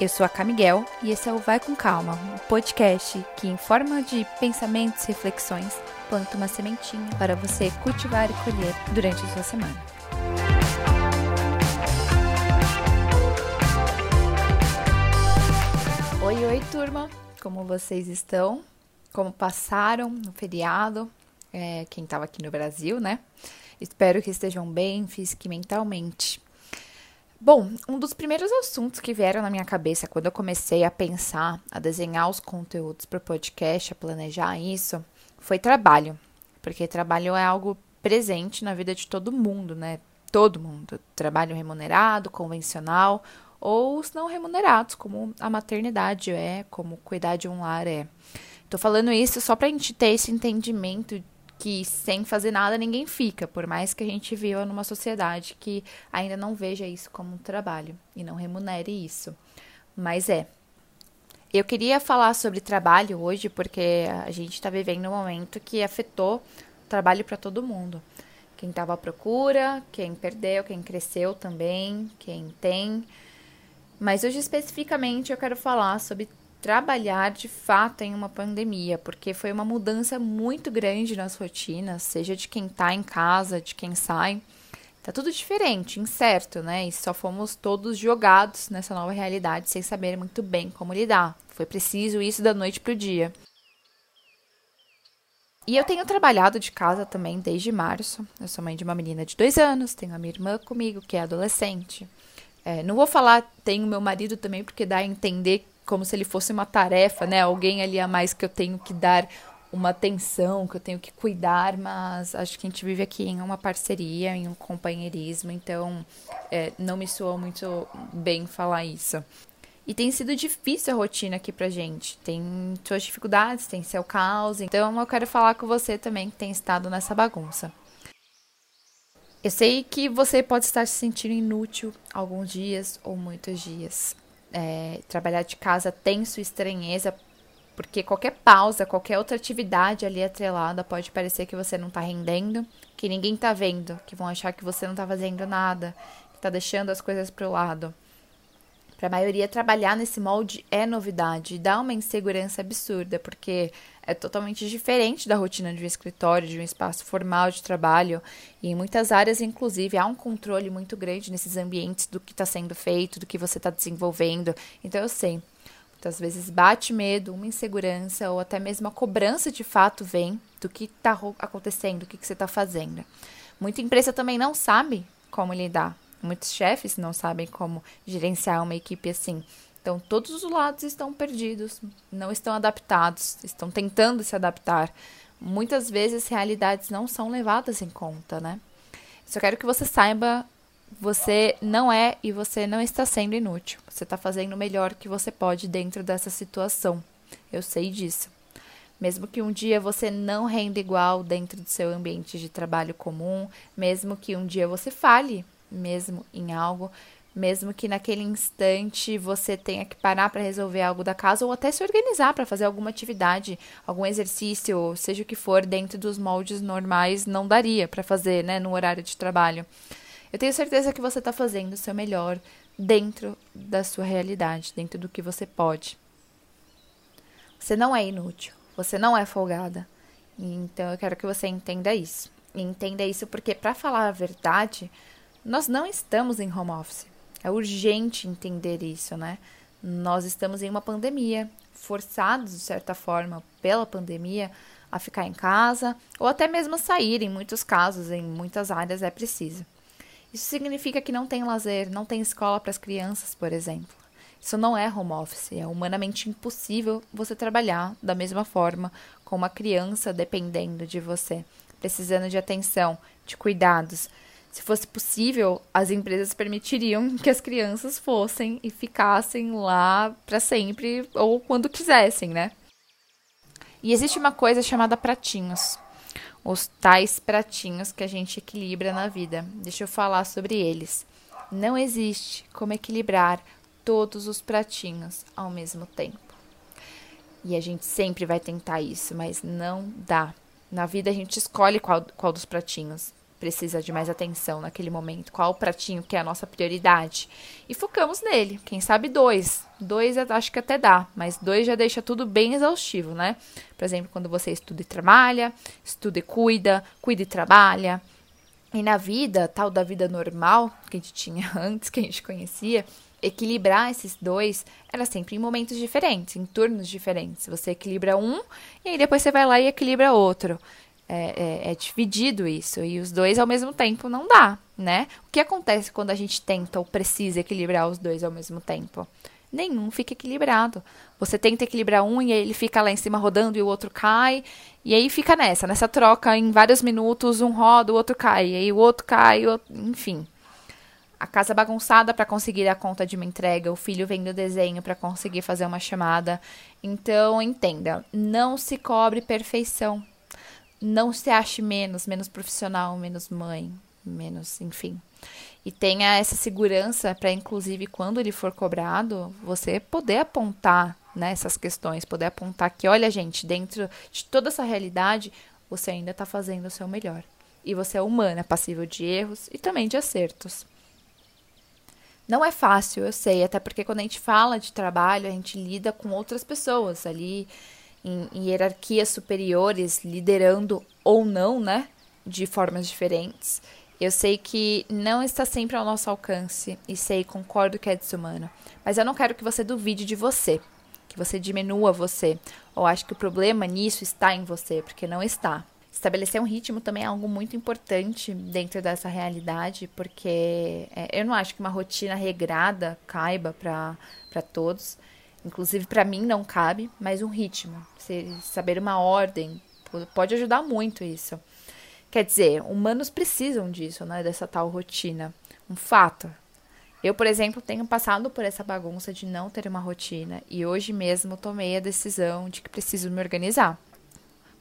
Eu sou a Camiguel e esse é o Vai com Calma, um podcast que, em forma de pensamentos e reflexões, planta uma sementinha para você cultivar e colher durante a sua semana. Oi, oi, turma! Como vocês estão? Como passaram no feriado? É, quem estava aqui no Brasil, né? Espero que estejam bem física e mentalmente. Bom, um dos primeiros assuntos que vieram na minha cabeça quando eu comecei a pensar, a desenhar os conteúdos para o podcast, a planejar isso, foi trabalho. Porque trabalho é algo presente na vida de todo mundo, né? Todo mundo. Trabalho remunerado, convencional, ou os não remunerados, como a maternidade é, como cuidar de um lar é. Tô falando isso só para a gente ter esse entendimento que sem fazer nada ninguém fica, por mais que a gente viva numa sociedade que ainda não veja isso como um trabalho e não remunere isso. Mas é. Eu queria falar sobre trabalho hoje porque a gente está vivendo um momento que afetou trabalho para todo mundo. Quem estava à procura, quem perdeu, quem cresceu também, quem tem. Mas hoje especificamente eu quero falar sobre trabalhar de fato em uma pandemia, porque foi uma mudança muito grande nas rotinas, seja de quem está em casa, de quem sai. Tá tudo diferente, incerto, né? E só fomos todos jogados nessa nova realidade sem saber muito bem como lidar. Foi preciso isso da noite pro dia. E eu tenho trabalhado de casa também desde março. Eu sou mãe de uma menina de dois anos, tenho a minha irmã comigo, que é adolescente. É, não vou falar tenho meu marido também, porque dá a entender como se ele fosse uma tarefa, né? Alguém ali a mais que eu tenho que dar uma atenção, que eu tenho que cuidar, mas acho que a gente vive aqui em uma parceria, em um companheirismo, então é, não me soa muito bem falar isso. E tem sido difícil a rotina aqui pra gente. Tem suas dificuldades, tem seu caos. Então eu quero falar com você também que tem estado nessa bagunça. Eu sei que você pode estar se sentindo inútil alguns dias ou muitos dias é, trabalhar de casa tem sua estranheza, porque qualquer pausa, qualquer outra atividade ali atrelada pode parecer que você não está rendendo, que ninguém está vendo, que vão achar que você não está fazendo nada, que está deixando as coisas para o lado. Para a maioria, trabalhar nesse molde é novidade e dá uma insegurança absurda, porque é totalmente diferente da rotina de um escritório, de um espaço formal de trabalho. E em muitas áreas, inclusive, há um controle muito grande nesses ambientes do que está sendo feito, do que você está desenvolvendo. Então, eu sei, muitas vezes bate medo, uma insegurança ou até mesmo a cobrança de fato vem do que está acontecendo, do que, que você está fazendo. Muita empresa também não sabe como lidar Muitos chefes não sabem como gerenciar uma equipe assim. Então, todos os lados estão perdidos, não estão adaptados, estão tentando se adaptar. Muitas vezes, realidades não são levadas em conta, né? Só quero que você saiba: você não é e você não está sendo inútil. Você está fazendo o melhor que você pode dentro dessa situação. Eu sei disso. Mesmo que um dia você não renda igual dentro do seu ambiente de trabalho comum, mesmo que um dia você fale mesmo em algo, mesmo que naquele instante você tenha que parar para resolver algo da casa ou até se organizar para fazer alguma atividade, algum exercício, seja o que for, dentro dos moldes normais, não daria para fazer, né, no horário de trabalho. Eu tenho certeza que você está fazendo o seu melhor dentro da sua realidade, dentro do que você pode. Você não é inútil, você não é folgada. Então eu quero que você entenda isso. E entenda isso porque, para falar a verdade, nós não estamos em home office. É urgente entender isso, né? Nós estamos em uma pandemia, forçados, de certa forma, pela pandemia, a ficar em casa ou até mesmo sair, em muitos casos, em muitas áreas é preciso. Isso significa que não tem lazer, não tem escola para as crianças, por exemplo. Isso não é home office, é humanamente impossível você trabalhar da mesma forma com uma criança dependendo de você, precisando de atenção, de cuidados, se fosse possível, as empresas permitiriam que as crianças fossem e ficassem lá para sempre ou quando quisessem, né? E existe uma coisa chamada pratinhos. Os tais pratinhos que a gente equilibra na vida. Deixa eu falar sobre eles. Não existe como equilibrar todos os pratinhos ao mesmo tempo. E a gente sempre vai tentar isso, mas não dá. Na vida a gente escolhe qual, qual dos pratinhos precisa de mais atenção naquele momento, qual o pratinho que é a nossa prioridade. E focamos nele. Quem sabe dois. Dois acho que até dá, mas dois já deixa tudo bem exaustivo, né? Por exemplo, quando você estuda e trabalha, estuda e cuida, cuida e trabalha. E na vida, tal da vida normal, que a gente tinha antes, que a gente conhecia, equilibrar esses dois era sempre em momentos diferentes, em turnos diferentes. Você equilibra um e aí depois você vai lá e equilibra outro. É, é, é, dividido isso. E os dois ao mesmo tempo não dá, né? O que acontece quando a gente tenta ou precisa equilibrar os dois ao mesmo tempo? Nenhum fica equilibrado. Você tenta equilibrar um e ele fica lá em cima rodando e o outro cai. E aí fica nessa, nessa troca em vários minutos, um roda, o outro cai, e aí o outro cai, o outro... enfim a casa bagunçada para conseguir a conta de uma entrega, o filho vendo desenho para conseguir fazer uma chamada. Então, entenda, não se cobre perfeição. Não se ache menos, menos profissional, menos mãe, menos, enfim. E tenha essa segurança para, inclusive, quando ele for cobrado, você poder apontar né, essas questões, poder apontar que, olha, gente, dentro de toda essa realidade, você ainda está fazendo o seu melhor. E você é humana, passível de erros e também de acertos. Não é fácil, eu sei, até porque quando a gente fala de trabalho, a gente lida com outras pessoas ali em, em hierarquias superiores, liderando ou não, né? De formas diferentes. Eu sei que não está sempre ao nosso alcance e sei, concordo que é desumano. Mas eu não quero que você duvide de você, que você diminua você, ou acho que o problema nisso está em você, porque não está. Estabelecer um ritmo também é algo muito importante dentro dessa realidade, porque é, eu não acho que uma rotina regrada caiba para todos. Inclusive, para mim não cabe, mas um ritmo. Saber uma ordem pode ajudar muito isso. Quer dizer, humanos precisam disso, né? Dessa tal rotina. Um fato. Eu, por exemplo, tenho passado por essa bagunça de não ter uma rotina e hoje mesmo tomei a decisão de que preciso me organizar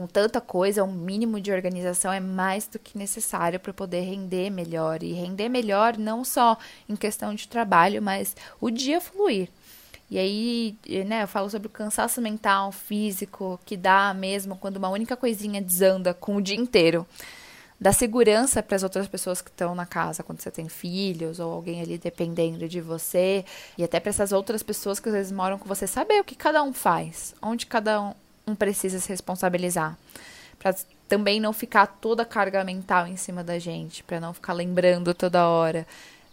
com tanta coisa, um mínimo de organização é mais do que necessário para poder render melhor. E render melhor não só em questão de trabalho, mas o dia fluir. E aí, né, eu falo sobre o cansaço mental, físico, que dá mesmo quando uma única coisinha desanda com o dia inteiro. Dá segurança para as outras pessoas que estão na casa, quando você tem filhos ou alguém ali dependendo de você, e até para essas outras pessoas que às vezes moram com você, saber o que cada um faz, onde cada um, um precisa se responsabilizar. Para também não ficar toda a carga mental em cima da gente, para não ficar lembrando toda hora,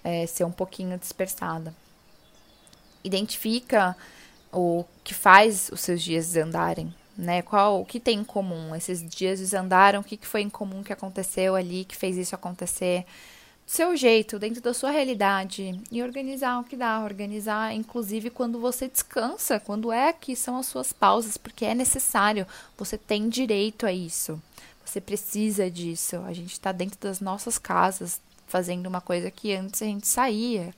é, ser um pouquinho dispersada. Identifica o que faz os seus dias desandarem, né? Qual o que tem em comum? Esses dias desandaram, o que, que foi em comum que aconteceu ali, que fez isso acontecer? seu jeito, dentro da sua realidade e organizar o que dá, organizar inclusive quando você descansa, quando é que são as suas pausas, porque é necessário, você tem direito a isso. Você precisa disso. A gente está dentro das nossas casas fazendo uma coisa que antes a gente saía.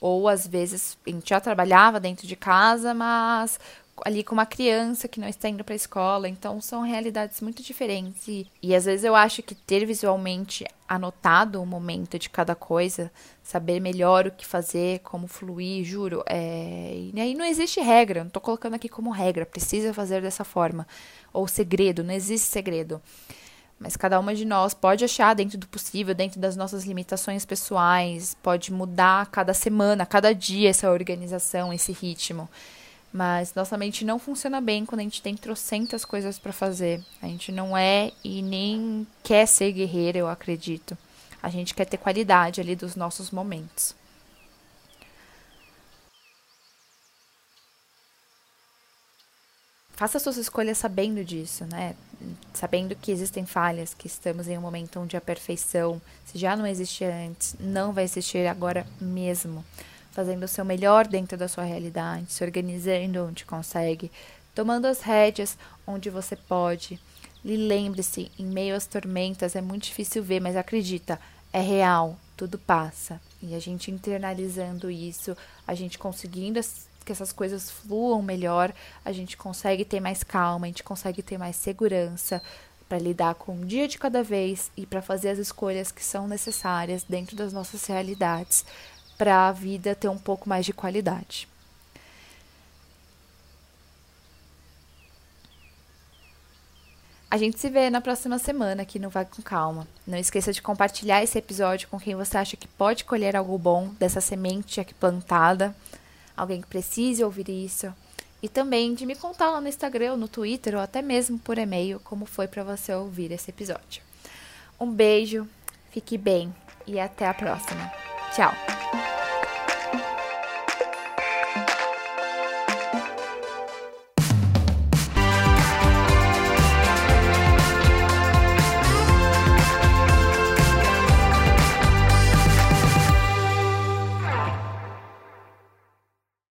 Ou às vezes a gente já trabalhava dentro de casa, mas ali com uma criança que não está indo para a escola. Então são realidades muito diferentes. E, e às vezes eu acho que ter visualmente anotado o momento de cada coisa, saber melhor o que fazer, como fluir, juro. É... E aí não existe regra, não estou colocando aqui como regra, precisa fazer dessa forma. Ou segredo, não existe segredo. Mas cada uma de nós pode achar dentro do possível, dentro das nossas limitações pessoais, pode mudar cada semana, cada dia essa organização, esse ritmo. Mas nossa mente não funciona bem quando a gente tem trocentas coisas para fazer. A gente não é e nem quer ser guerreira, eu acredito. A gente quer ter qualidade ali dos nossos momentos. Faça suas escolhas sabendo disso, né? Sabendo que existem falhas, que estamos em um momento onde a perfeição, se já não existia antes, não vai existir agora mesmo fazendo o seu melhor dentro da sua realidade, se organizando onde consegue, tomando as rédeas onde você pode. E lembre-se, em meio às tormentas é muito difícil ver, mas acredita, é real, tudo passa. E a gente internalizando isso, a gente conseguindo que essas coisas fluam melhor, a gente consegue ter mais calma, a gente consegue ter mais segurança para lidar com um dia de cada vez e para fazer as escolhas que são necessárias dentro das nossas realidades para a vida ter um pouco mais de qualidade. A gente se vê na próxima semana aqui no Vai com Calma. Não esqueça de compartilhar esse episódio com quem você acha que pode colher algo bom dessa semente aqui plantada, alguém que precise ouvir isso. E também de me contar lá no Instagram, no Twitter ou até mesmo por e-mail como foi para você ouvir esse episódio. Um beijo, fique bem e até a próxima. Tchau!